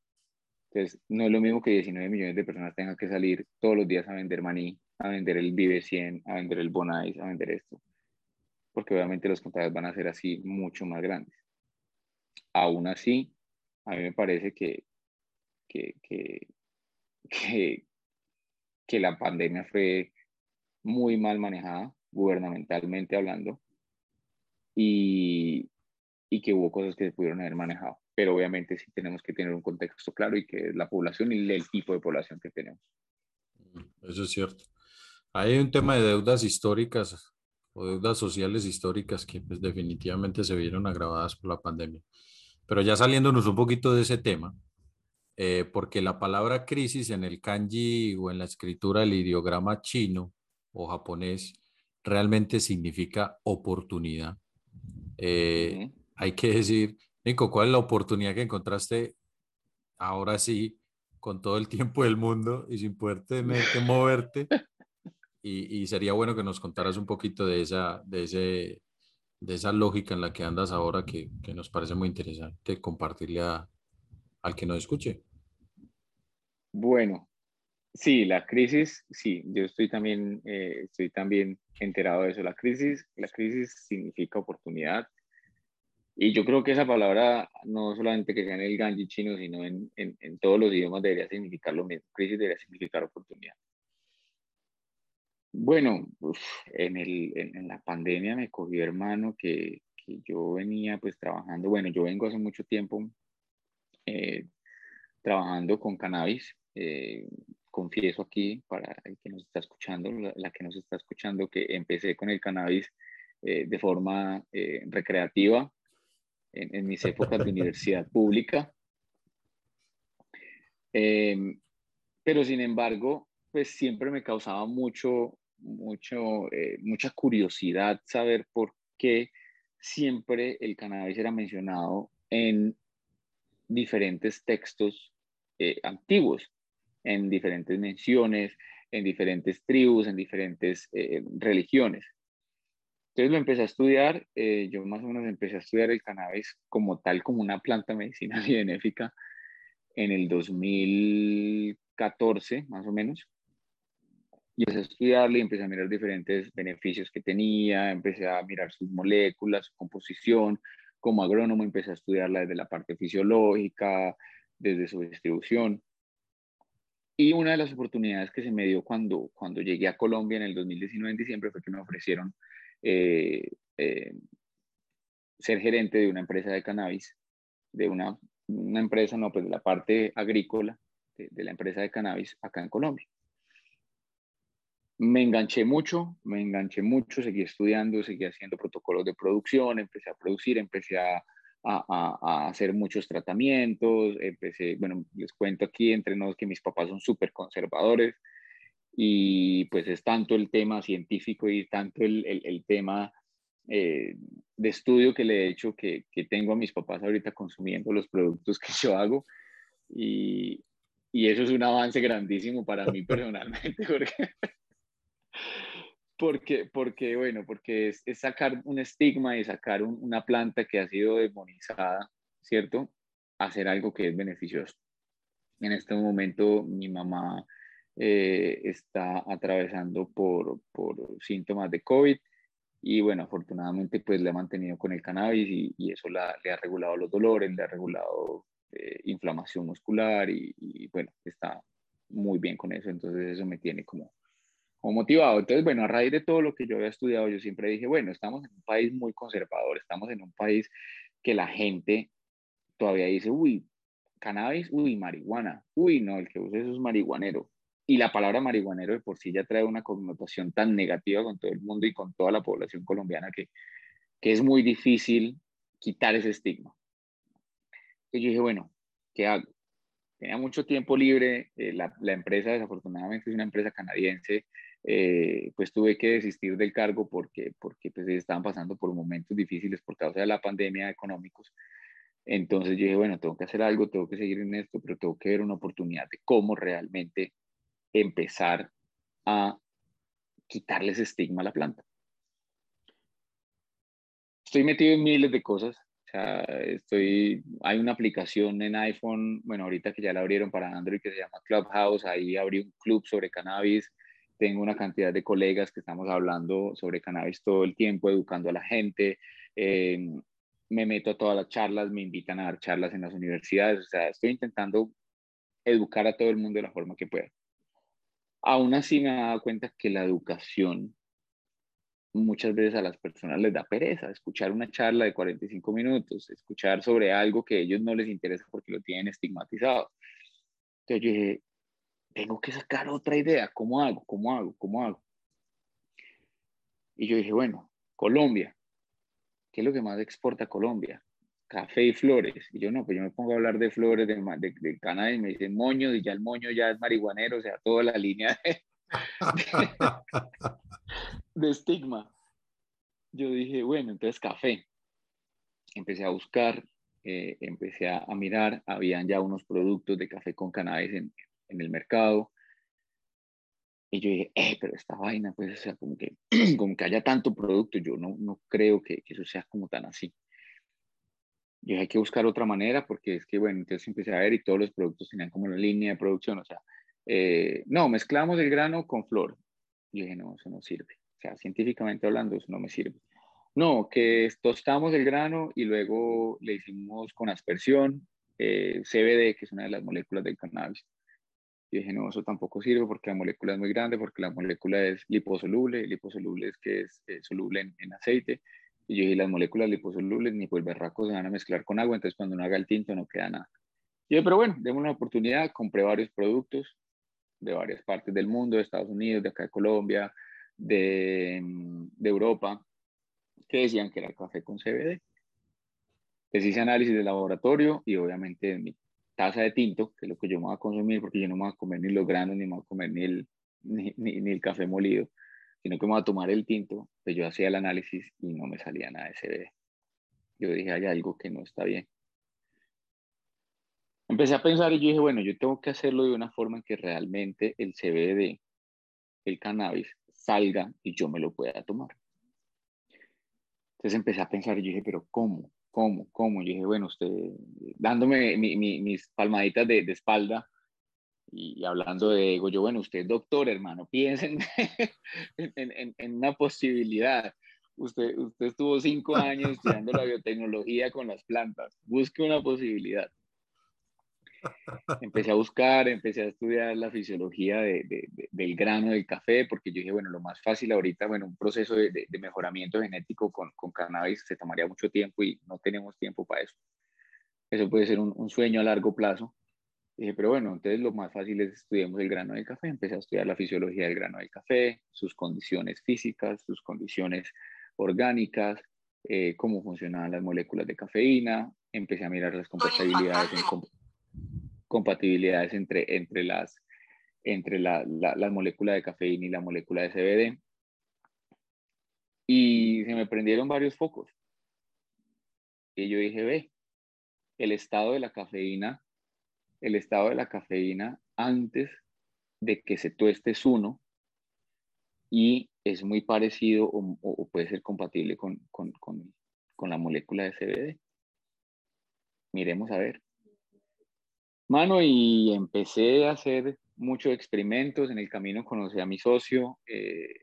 Entonces, no es lo mismo que 19 millones de personas tengan que salir todos los días a vender maní, a vender el Vive 100, a vender el Bonais, a vender esto. Porque obviamente los contagios van a ser así mucho más grandes. Aún así, a mí me parece que, que, que, [LAUGHS] que, que la pandemia fue muy mal manejada, gubernamentalmente hablando, y, y que hubo cosas que se pudieron haber manejado. Pero obviamente sí tenemos que tener un contexto claro y que es la población y el tipo de población que tenemos. Eso es cierto. Hay un tema de deudas históricas o deudas sociales históricas que pues, definitivamente se vieron agravadas por la pandemia. Pero ya saliéndonos un poquito de ese tema, eh, porque la palabra crisis en el kanji o en la escritura del ideograma chino o japonés realmente significa oportunidad. Eh, hay que decir, Nico, ¿cuál es la oportunidad que encontraste ahora sí, con todo el tiempo del mundo y sin poder tener que [LAUGHS] moverte? Y, sería bueno que nos contaras un poquito de esa, de, ese, de esa lógica en la que andas ahora que, que nos parece muy interesante compartirle al que nos escuche. Bueno, sí, la crisis, sí, yo estoy también, eh, estoy también enterado de eso. La crisis, la crisis significa oportunidad. Y yo creo que esa palabra, no solamente que sea en el ganji chino, sino en, en, en todos los idiomas, debería significar lo mismo. Crisis debería significar oportunidad. Bueno, en, el, en, la pandemia me cogió hermano que, que, yo venía pues trabajando, bueno, yo vengo hace mucho tiempo eh, trabajando con cannabis, eh, confieso aquí para el que nos está escuchando, la, que nos está escuchando, que empecé con el cannabis eh, de forma recreativa en, mis épocas de universidad pública. Em, pero sin embargo, pues siempre me causaba mucho, mucho, eh, mucha curiosidad saber por qué siempre el cannabis era mencionado en diferentes textos antiguos en diferentes menciones, en diferentes tribus, en diferentes eh, religiones. Entonces lo empecé a estudiar, eh, yo más o menos empecé a estudiar el cannabis como tal, como una planta [LAUGHS] medicinal y benéfica en el 2014, más o menos. Y empecé a estudiarlo y empecé a mirar diferentes beneficios que tenía, empecé a mirar sus moléculas, su composición. Como agrónomo empecé a estudiarla desde la parte fisiológica, desde su distribución. Y una de las oportunidades que se me dio cuando, cuando llegué a Colombia en el 2019, en diciembre, fue que me ofrecieron eh, eh, ser gerente de una empresa de cannabis, de una, empresa, no, pues de la parte agrícola de, de, la empresa de cannabis acá en Colombia. Me enganché mucho, me enganché mucho, seguí estudiando, seguí haciendo protocolos de producción, empecé a producir, empecé a, a, hacer muchos tratamientos, empecé, bueno, les cuento aquí entre nosotros que mis papás son súper conservadores y pues es tanto el tema científico y tanto el, el, tema eh, de estudio que le he hecho que, que, tengo a mis papás ahorita consumiendo los productos que yo hago y, y eso es un avance grandísimo para mí personalmente [LAUGHS] porque porque, porque bueno, porque es, sacar un estigma y sacar una planta que ha sido demonizada, ¿cierto? Hacer algo que es beneficioso. En este momento mi mamá eh, está atravesando por, por, síntomas de COVID y bueno, afortunadamente pues le ha mantenido con el cannabis y, eso la, le ha regulado los dolores, le ha regulado eh, inflamación muscular y, y bueno, está muy bien con eso, entonces eso me tiene como motivado. Entonces, bueno, a raíz de todo lo que yo había estudiado, yo siempre dije, bueno, estamos en un país muy conservador, estamos en un país que la gente todavía dice, uy, cannabis, uy, marihuana, uy, no, el que usa eso es marihuanero. y la palabra marihuanero de por sí ya trae una connotación tan negativa con todo el mundo y con toda la población colombiana que, que es muy difícil quitar ese estigma. Entonces yo dije, bueno, ¿qué hago? Tenía mucho tiempo libre, eh, la, la, empresa desafortunadamente es una empresa canadiense, eh, pues tuve que desistir del cargo porque, porque pues estaban pasando por momentos difíciles por causa de la pandemia económicos. Entonces yo dije, bueno, tengo que hacer algo, tengo que seguir en esto, pero tengo que ver una oportunidad de cómo realmente empezar a quitarles estigma a la planta. Estoy metido en miles de cosas. O sea, estoy, hay una aplicación en iPhone, bueno, ahorita que ya la abrieron para Android que se llama Clubhouse, ahí abrí un club sobre cannabis. Tengo una cantidad de colegas que estamos hablando sobre cannabis todo el tiempo, educando a la gente. Eh, me meto a todas las charlas, me invitan a dar charlas en las universidades, o sea, estoy intentando educar a todo el mundo de la forma que pueda. Aún así me he dado cuenta que la educación muchas veces a las personas les da pereza escuchar una charla de 45 minutos, escuchar sobre algo que a ellos no les interesa porque lo tienen estigmatizado. Entonces yo dije, tengo que sacar otra idea, ¿cómo hago? ¿Cómo hago? ¿Cómo hago? Y yo dije, bueno, Colombia, ¿qué es lo que más exporta Colombia? Café y flores. Y yo no, pues yo me pongo a hablar de flores, de, de, de cannabis, me dicen moño, y ya el moño ya es marihuanero, o sea, toda la línea de, de, estigma. Yo dije, bueno, entonces café. Empecé a buscar, eh, empecé a, mirar, habían ya unos productos de café con cannabis en, en el mercado. Y yo dije, eh, pero esta vaina, pues, o sea, como que, [CLEARS THROAT] como que haya tanto producto, yo no, no creo que, que eso sea como tan así. Y hay que buscar otra manera porque es que, bueno, entonces empecé a ver y todos los productos tenían como una línea de producción, o sea, eh, no, mezclamos el grano con flor. Y dije, no, eso no sirve. O sea, científicamente hablando, eso no me sirve. No, que tostamos el grano y luego le hicimos con aspersión eh, CBD, que es una de las moléculas del cannabis. Y dije, no, eso tampoco sirve porque la molécula es muy grande, porque la molécula es liposoluble. Liposoluble es que es soluble en, aceite. Y yo dije, las moléculas liposolubles ni por berraco se van a mezclar con agua, entonces cuando uno haga el tinto no queda nada. Y yo, pero bueno, démosle una oportunidad, compré varios productos de varias partes del mundo, de Estados Unidos, de acá de Colombia, de, de Europa, que decían que era café con CBD. Les hice análisis de laboratorio y obviamente mi taza de tinto, que es lo que yo me voy a consumir, porque yo no me voy a comer ni los granos, ni me voy a comer ni el, [LAUGHS] ni, ni, el café molido, sino que me voy a tomar el tinto, pues yo hacía el análisis y no me salía nada de CBD. Yo dije, hay algo que no está bien. Empecé a pensar y yo dije, bueno, yo tengo que hacerlo de una forma en que realmente el CBD, el cannabis, salga y yo me lo pueda tomar. Entonces empecé a pensar y yo dije, pero ¿cómo? ¿Cómo? ¿Cómo? Yo dije, bueno, usted, dándome mis palmaditas de, espalda y, hablando de ego, yo, bueno, usted doctor, hermano, piensen [LAUGHS] en, en, una posibilidad. Usted, usted estuvo cinco años estudiando la biotecnología con las plantas. Busque una posibilidad. Empecé a buscar, empecé a estudiar la fisiología de, del grano del café, porque yo dije, bueno, lo más fácil ahorita, bueno, un proceso de, mejoramiento genético con, con, cannabis se tomaría mucho tiempo y no tenemos tiempo para eso. Eso puede ser un, sueño a largo plazo. Dije, pero bueno, entonces lo más fácil es estudiemos el grano del café. Empecé a estudiar la fisiología del grano del café, sus condiciones físicas, sus condiciones orgánicas, eh, cómo funcionaban las moléculas de cafeína. Empecé a mirar las compatibilidades en, compatibilidades entre, entre, las, entre la, la, molécula de cafeína y la molécula de CBD. Y se me prendieron varios focos. Y yo dije, ve, el estado de la cafeína, el estado de la cafeína antes de que se tueste es uno y es muy parecido o, puede ser compatible con, con, con, con la molécula de CBD. Miremos a ver. Mano, y empecé a hacer muchos experimentos. En el camino conocí a mi socio, eh,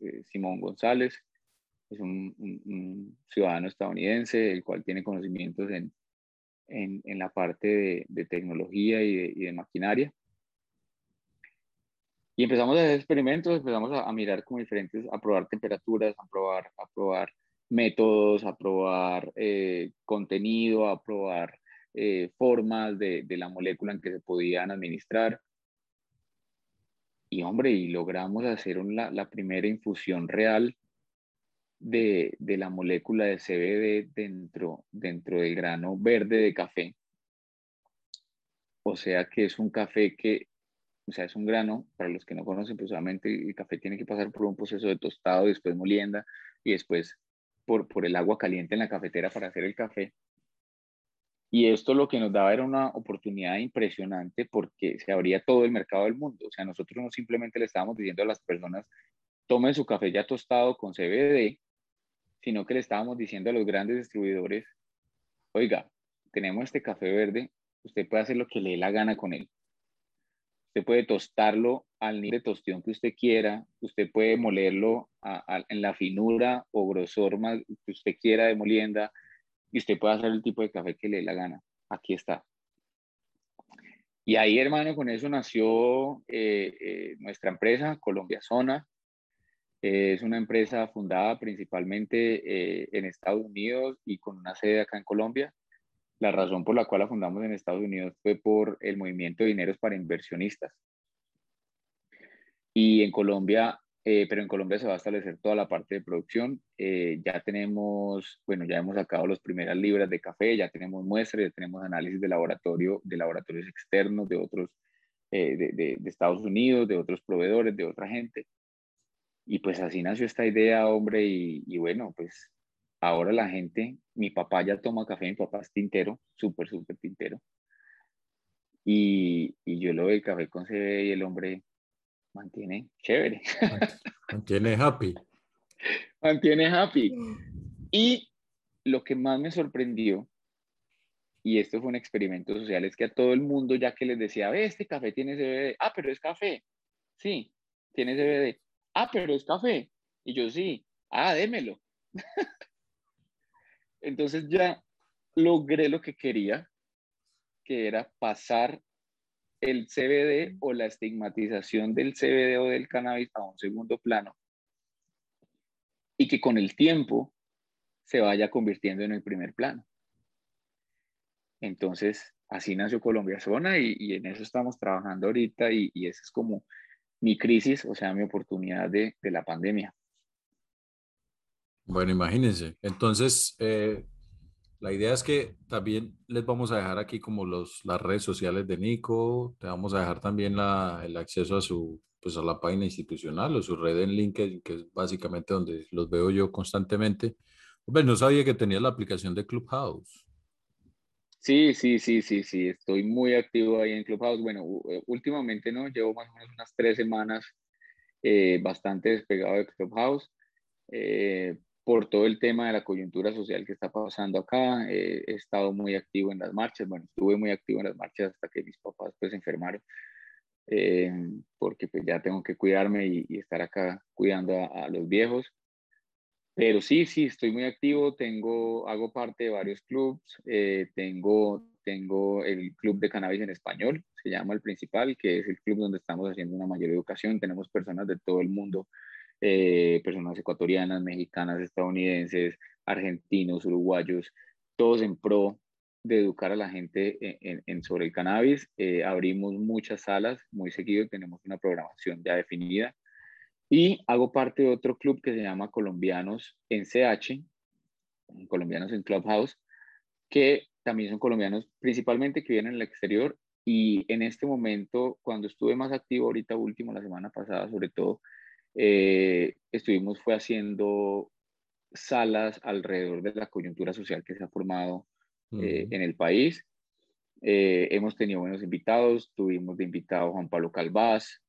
eh, Simón González. Es un, ciudadano estadounidense, el cual tiene conocimientos en, en, la parte de, tecnología y de, maquinaria. Y empezamos a hacer experimentos, empezamos a, mirar como diferentes, a probar temperaturas, a probar, a probar métodos, a probar eh, contenido, a probar eh, formas de, de, la molécula en que se podían administrar. y hombre, y logramos hacer la primera infusión real de, de, la molécula de CBD dentro, dentro del grano verde de café. O sea que es un café que, o sea, es un grano, para los que no conocen, pues solamente el café tiene que pasar por un proceso de tostado, después molienda y después por, por el agua caliente en la cafetera para hacer el café. Y esto lo que nos daba era una oportunidad impresionante porque se abría todo el mercado del mundo. O sea, nosotros no simplemente le estábamos diciendo a las personas, tomen su café ya tostado con CBD, sino que le estábamos diciendo a los grandes distribuidores, oiga, tenemos este café verde, usted puede hacer lo que le dé la gana con él. Usted puede tostarlo al nivel de tostión que usted quiera, usted puede molerlo en la finura o grosor más que usted quiera de molienda, y usted puede hacer el tipo de café que le dé la gana. Aquí está. Y ahí, hermano, con eso nació eh, eh, nuestra empresa, Colombia Zona. Eh, es una empresa fundada principalmente en Estados Unidos y con una sede acá en Colombia. La razón por la cual la fundamos en Estados Unidos fue por el movimiento de dineros para inversionistas. Y en Colombia eh, pero en Colombia se va a establecer toda la parte de producción. Eh, ya tenemos, bueno, ya hemos sacado las primeras libras de café, ya tenemos muestras, ya tenemos análisis de laboratorio, de laboratorios externos, de otros, eh, de, de, Estados Unidos, de otros proveedores, de otra gente. Y pues así nació esta idea, hombre, y, y bueno, pues ahora la gente, mi papá ya toma café, mi papá es tintero, súper, súper tintero. Y, y yo lo veo el café con CBD y el hombre mantiene chévere. [LAUGHS] Mantiene happy. mantiene happy. Y lo que más me sorprendió, y esto fue un experimento social, es que a todo el mundo, ya que les decía, ve, este café tiene CBD, ah, pero es café. Sí, tiene CBD. Ah, pero es café. Y yo sí, ah, démelo. [LAUGHS] Entonces ya logré lo que quería, que era pasar el CBD o la estigmatización del CBD o del cannabis a un segundo plano y que con el tiempo se vaya convirtiendo en el primer plano. Entonces, así nació Colombia Zona y, en eso estamos trabajando ahorita y, y, esa es como mi crisis, o sea, mi oportunidad de, de la pandemia. Bueno, imagínense. Entonces, eh, la idea es que también les vamos a dejar aquí como los, las redes sociales de Nico, te vamos a dejar también la, el acceso a su pues a la página institucional o su red en LinkedIn, que es básicamente donde los veo yo constantemente. Hombre, no sabía que tenía la aplicación de Clubhouse. Sí, sí, sí, sí, sí, estoy muy activo ahí en Clubhouse. Bueno, eh, últimamente no, llevo más o menos unas tres semanas eh, bastante despegado de Clubhouse. Eh, por todo el tema de la coyuntura social que está pasando acá. Eh, he estado muy activo en las marchas, bueno, estuve muy activo en las marchas hasta que mis papás pues se enfermaron, eh, porque pues ya tengo que cuidarme y, estar acá cuidando a, los viejos. Pero sí, sí, estoy muy activo, tengo, hago parte de varios clubs, eh, tengo, tengo el club de cannabis en español, se llama el principal, que es el club donde estamos haciendo una mayor educación, tenemos personas de todo el mundo eh, personas ecuatorianas, mexicanas, estadounidenses, argentinos, uruguayos, todos en pro de educar a la gente en, sobre el cannabis. Eh, abrimos muchas salas, muy seguido tenemos una programación ya definida. Y hago parte de otro club que se llama Colombianos en CH, Colombianos en Clubhouse, que también son colombianos principalmente que vienen al exterior. Y en este momento, cuando estuve más activo ahorita último, la semana pasada sobre todo, eh, estuvimos fue haciendo salas alrededor de la coyuntura social que se ha formado eh, en el país. Eh, hemos tenido buenos invitados, tuvimos de invitado Juan Pablo Calvás,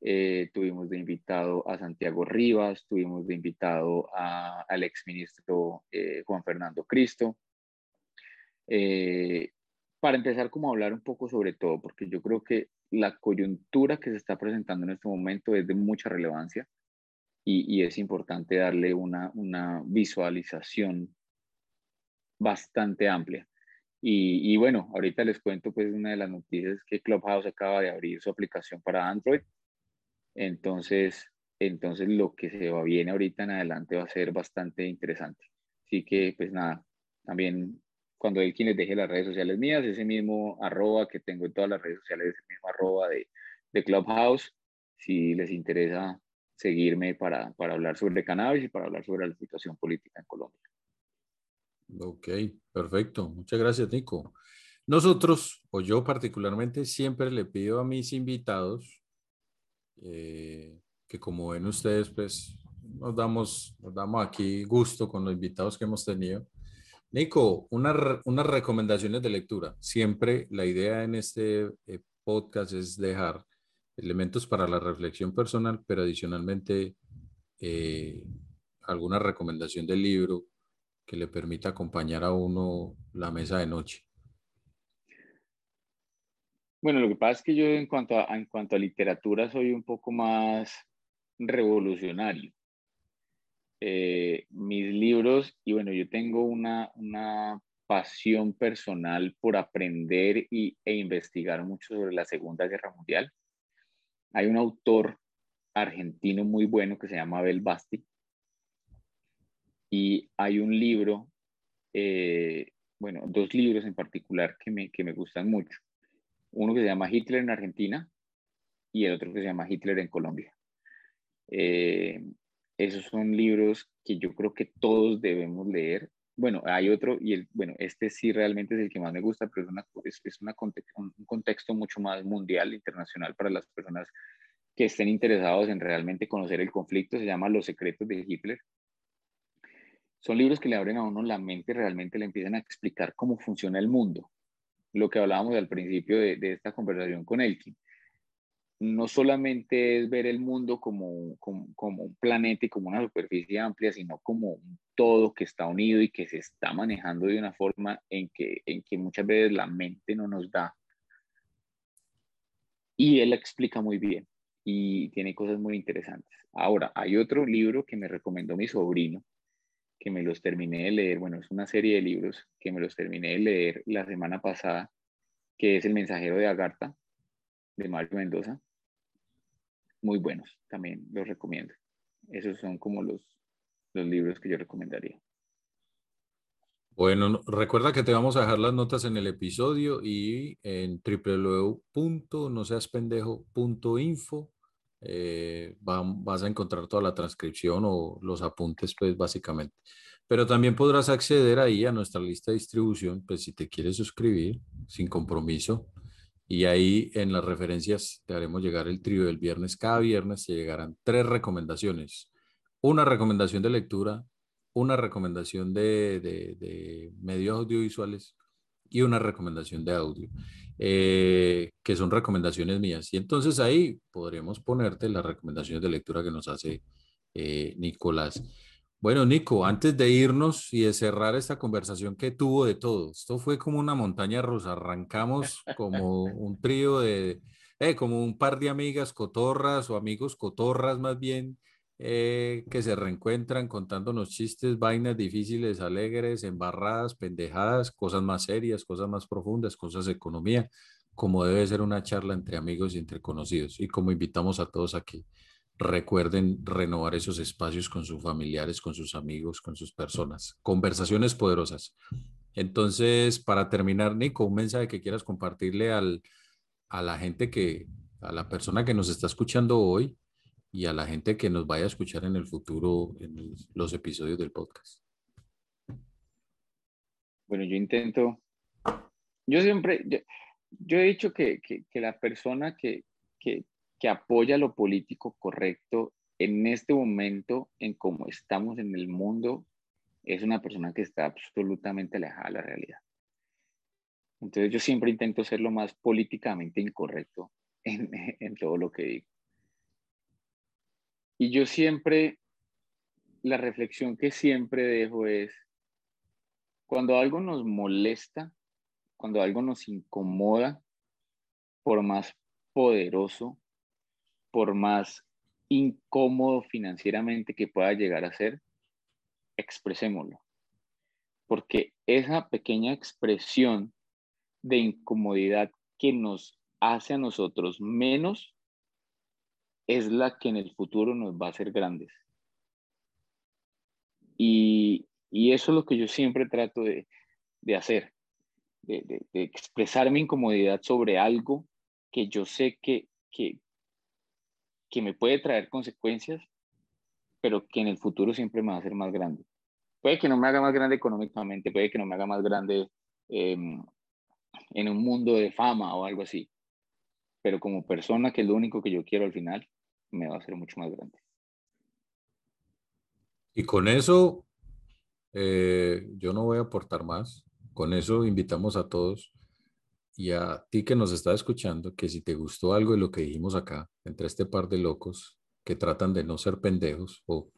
tuvimos de invitado a Santiago Rivas, tuvimos de invitado a, al exministro Juan Fernando Cristo. para empezar como a hablar un poco sobre todo, porque yo creo que la coyuntura que se está presentando en este momento es de mucha relevancia y, es importante darle una, visualización bastante amplia. Y, bueno, ahorita les cuento pues una de las noticias que Clubhouse acaba de abrir su aplicación para Android. Entonces, entonces lo que se va bien ahorita en adelante va a ser bastante interesante. Así que pues nada, también cuando hay quienes deje las redes sociales mías, ese mismo arroba que tengo en todas las redes sociales, ese mismo arroba de, de Clubhouse, si les interesa seguirme para, para hablar sobre cannabis y para hablar sobre la situación política en Colombia. Ok, perfecto. Muchas gracias, Nico. Nosotros, o yo particularmente, siempre le pido a mis invitados eh, que como ven ustedes, pues nos damos, nos damos aquí gusto con los invitados que hemos tenido. Nico, una, unas recomendaciones de lectura. Siempre la idea en este eh, podcast es dejar elementos para la reflexión personal, pero adicionalmente eh, alguna recomendación del libro que le permita acompañar a uno la mesa de noche. Bueno, lo que pasa es que yo en cuanto a, en cuanto a literatura soy un poco más revolucionario. Eh, mis libros, y bueno, yo tengo una, una pasión personal por aprender y, e investigar mucho sobre la Segunda Guerra Mundial. Hay un autor argentino muy bueno que se llama Abel Basti. Y hay un libro, eh, bueno, dos libros en particular que me, que me gustan mucho. Uno que se llama Hitler en Argentina y el otro que se llama Hitler en Colombia. Eh, esos son libros que yo creo que todos debemos leer. Bueno, hay otro, y el, bueno, este sí realmente es el que más me gusta, pero es, una, es, es una un contexto mucho más mundial, internacional para las personas que estén interesados en realmente conocer el conflicto. Se llama Los secretos de Hitler. Son libros que le abren a uno la mente, realmente le empiezan a explicar cómo funciona el mundo. Lo que hablábamos al principio de, de esta conversación con Elkin no solamente es ver el mundo como, como, un planeta y como una superficie amplia, sino como un todo que está unido y que se está manejando de una forma en que, en que muchas veces la mente no nos da. Y él explica muy bien y tiene cosas muy interesantes. Ahora, hay otro libro que me recomendó mi sobrino, que me los terminé de leer. Bueno, es una serie de libros que me los terminé de leer la semana pasada, que es El mensajero de Agartha, de Mario Mendoza muy buenos, también los recomiendo. Esos son como los, los libros que yo recomendaría. Bueno, recuerda que te vamos a dejar las notas en el episodio y en www.noseaspendejo.info eh, vas a encontrar toda la transcripción o los apuntes, pues básicamente. Pero también podrás acceder ahí a nuestra lista de distribución, pues si te quieres suscribir sin compromiso y ahí en las referencias te haremos llegar el trío del viernes. Cada viernes te llegarán tres recomendaciones. Una recomendación de lectura, una recomendación de, medios audiovisuales y una recomendación de audio, eh, que son recomendaciones mías. Y entonces ahí podremos ponerte las recomendaciones de lectura que nos hace eh, Nicolás. Bueno, Nico, antes de irnos y de cerrar esta conversación que tuvo de todo, esto fue como una montaña rusa, arrancamos como un trío de, eh, como un par de amigas cotorras o amigos cotorras más bien, eh, que se reencuentran contándonos chistes, vainas difíciles, alegres, embarradas, pendejadas, cosas más serias, cosas más profundas, cosas de economía, como debe ser una charla entre amigos y entre conocidos, y como invitamos a todos aquí recuerden renovar esos espacios con sus familiares, con sus amigos, con sus personas. Conversaciones poderosas. Entonces, para terminar, Nico, un mensaje que quieras compartirle al, a la gente que, a la persona que nos está escuchando hoy y a la gente que nos vaya a escuchar en el futuro en los episodios del podcast. Bueno, yo intento, yo siempre, yo, he dicho que, que, que la persona que, que, que apoya lo político correcto en este momento, en cómo estamos en el mundo, es una persona que está absolutamente alejada de la realidad. Entonces yo siempre intento ser lo más políticamente incorrecto en, [LAUGHS] en todo lo que digo. Y yo siempre, la reflexión que siempre dejo es, cuando algo nos molesta, cuando algo nos incomoda, por más poderoso por más incómodo financieramente que pueda llegar a ser, expresémoslo. Porque esa pequeña expresión de incomodidad que nos hace a nosotros menos es la que en el futuro nos va a hacer grandes. Y, eso es lo que yo siempre trato de, hacer, de, expresar mi incomodidad sobre algo que yo sé que, que me puede traer consecuencias, pero que en el futuro siempre me va a hacer más grande. Puede que no me haga más grande económicamente, puede que no me haga más grande em, en un mundo de fama o algo así, pero como persona, que es lo único que yo quiero al final, me va a hacer mucho más grande. Y con eso, eh, yo no voy a aportar más. Con eso invitamos a todos y a ti que nos está escuchando, que si te gustó algo de lo que dijimos acá, entre este par de locos que tratan de no ser pendejos o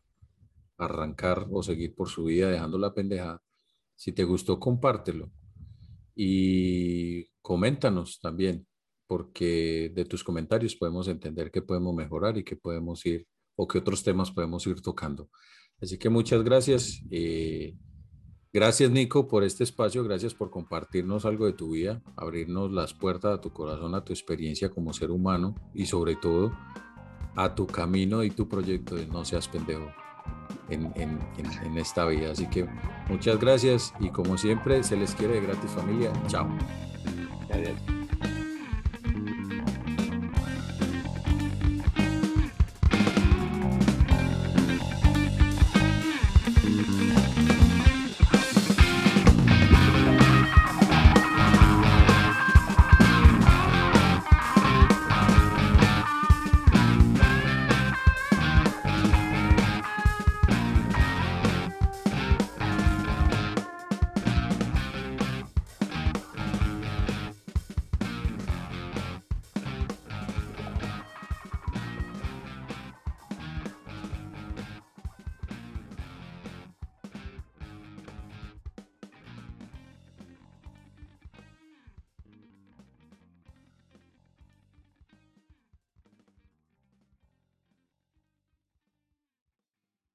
arrancar o seguir por su vida dejando la pendejada, si te gustó, compártelo y coméntanos también, porque de tus comentarios podemos entender qué podemos mejorar y qué podemos ir o qué otros temas podemos ir tocando. Así que muchas gracias. Eh, gracias Nico por este espacio, gracias por compartirnos algo de tu vida, abrirnos las puertas a tu corazón, a tu experiencia como ser humano y sobre todo a tu camino y tu proyecto de no seas pendejo en, en, esta vida. Así que muchas gracias y como siempre se les quiere de gratis familia. Chao. Gracias.